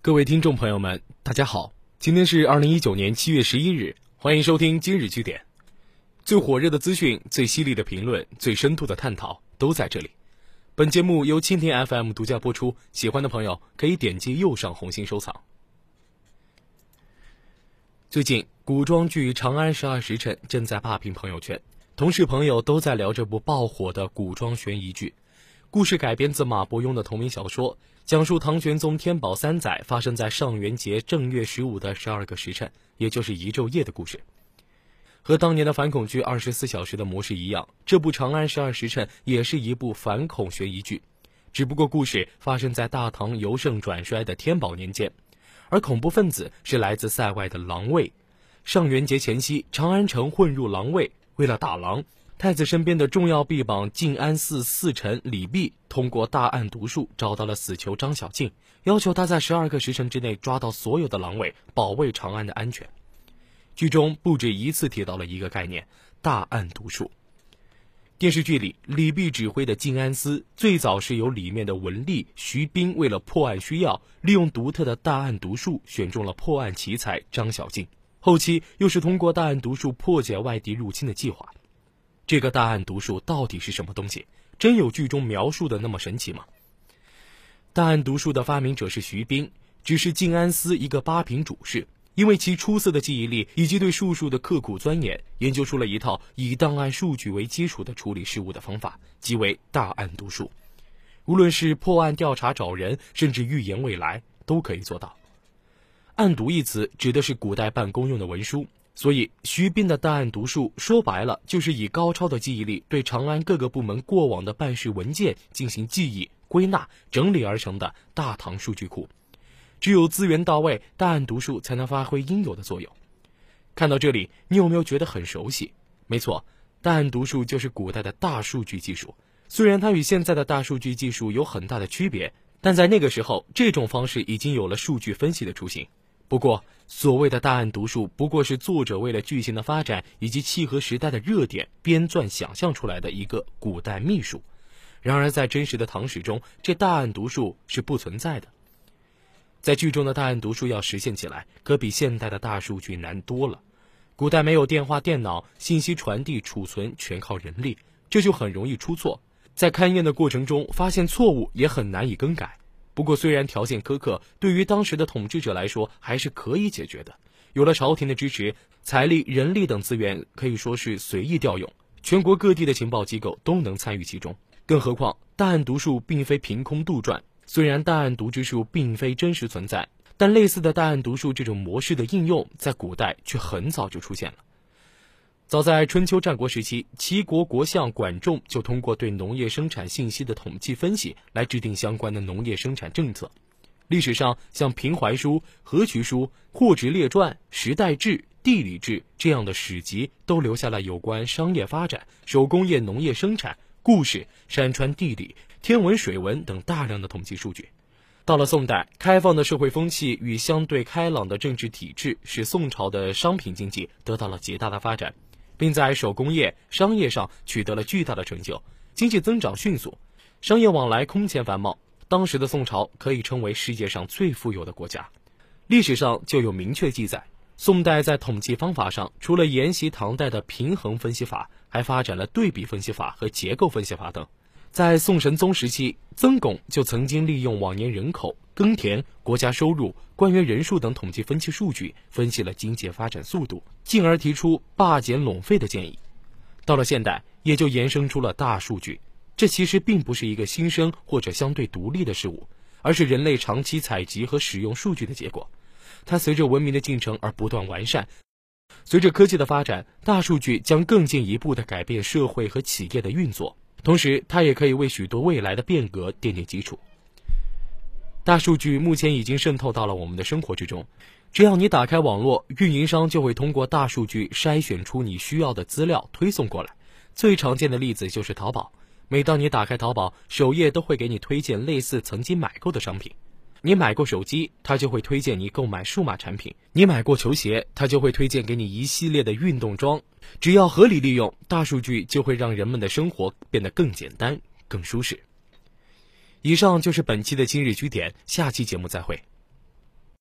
各位听众朋友们，大家好，今天是二零一九年七月十一日，欢迎收听今日据点。最火热的资讯、最犀利的评论、最深度的探讨都在这里。本节目由蜻蜓 FM 独家播出，喜欢的朋友可以点击右上红心收藏。最近，古装剧《长安十二时辰》正在霸屏朋友圈，同事朋友都在聊这部爆火的古装悬疑剧。故事改编自马伯庸的同名小说，讲述唐玄宗天宝三载发生在上元节正月十五的十二个时辰，也就是一昼夜的故事。和当年的反恐剧《二十四小时》的模式一样，这部《长安十二时辰》也是一部反恐悬疑剧，只不过故事发生在大唐由盛转衰的天宝年间，而恐怖分子是来自塞外的狼卫。上元节前夕，长安城混入狼卫，为了打狼。太子身边的重要臂膀静安寺寺臣李泌通过大案毒术找到了死囚张小敬，要求他在十二个时辰之内抓到所有的狼尾，保卫长安的安全。剧中不止一次提到了一个概念——大案毒术。电视剧里，李泌指挥的静安司最早是由里面的文吏徐彬为了破案需要，利用独特的大案毒术选中了破案奇才张小敬，后期又是通过大案毒术破解外敌入侵的计划。这个大案毒术到底是什么东西？真有剧中描述的那么神奇吗？大案毒术的发明者是徐冰，只是静安司一个八品主事，因为其出色的记忆力以及对术数的刻苦钻研，研究出了一套以档案数据为基础的处理事务的方法，即为大案毒术。无论是破案调查找人，甚至预言未来，都可以做到。案牍一词指的是古代办公用的文书。所以，徐斌的大案读数说白了，就是以高超的记忆力对长安各个部门过往的办事文件进行记忆、归纳、整理而成的大唐数据库。只有资源到位，大案读数才能发挥应有的作用。看到这里，你有没有觉得很熟悉？没错，大案读数就是古代的大数据技术。虽然它与现在的大数据技术有很大的区别，但在那个时候，这种方式已经有了数据分析的雏形。不过，所谓的大案读术，不过是作者为了剧情的发展以及契合时代的热点编撰想象出来的一个古代秘术。然而，在真实的唐史中，这大案读术是不存在的。在剧中的大案读书要实现起来，可比现代的大数据难多了。古代没有电话、电脑，信息传递、储存全靠人力，这就很容易出错。在勘验的过程中发现错误，也很难以更改。不过，虽然条件苛刻，对于当时的统治者来说还是可以解决的。有了朝廷的支持，财力、人力等资源可以说是随意调用，全国各地的情报机构都能参与其中。更何况，大案读术并非凭空杜撰。虽然大案读之术并非真实存在，但类似的大案读术这种模式的应用，在古代却很早就出现了。早在春秋战国时期，齐国国相管仲就通过对农业生产信息的统计分析来制定相关的农业生产政策。历史上，像《平淮书》《河渠书》《货殖列传》《时代志》《地理志》这样的史籍，都留下了有关商业发展、手工业农业生产、故事、山川地理、天文水文等大量的统计数据。到了宋代，开放的社会风气与相对开朗的政治体制，使宋朝的商品经济得到了极大的发展。并在手工业、商业上取得了巨大的成就，经济增长迅速，商业往来空前繁茂。当时的宋朝可以称为世界上最富有的国家。历史上就有明确记载，宋代在统计方法上，除了沿袭唐代的平衡分析法，还发展了对比分析法和结构分析法等。在宋神宗时期，曾巩就曾经利用往年人口、耕田、国家收入、官员人数等统计分析数据，分析了经济发展速度，进而提出罢减垄费的建议。到了现代，也就延伸出了大数据。这其实并不是一个新生或者相对独立的事物，而是人类长期采集和使用数据的结果。它随着文明的进程而不断完善。随着科技的发展，大数据将更进一步地改变社会和企业的运作。同时，它也可以为许多未来的变革奠定基础。大数据目前已经渗透到了我们的生活之中，只要你打开网络，运营商就会通过大数据筛选出你需要的资料推送过来。最常见的例子就是淘宝，每当你打开淘宝，首页都会给你推荐类似曾经买过的商品。你买过手机，它就会推荐你购买数码产品；你买过球鞋，它就会推荐给你一系列的运动装。只要合理利用大数据，就会让人们的生活变得更简单、更舒适。以上就是本期的今日居点，下期节目再会。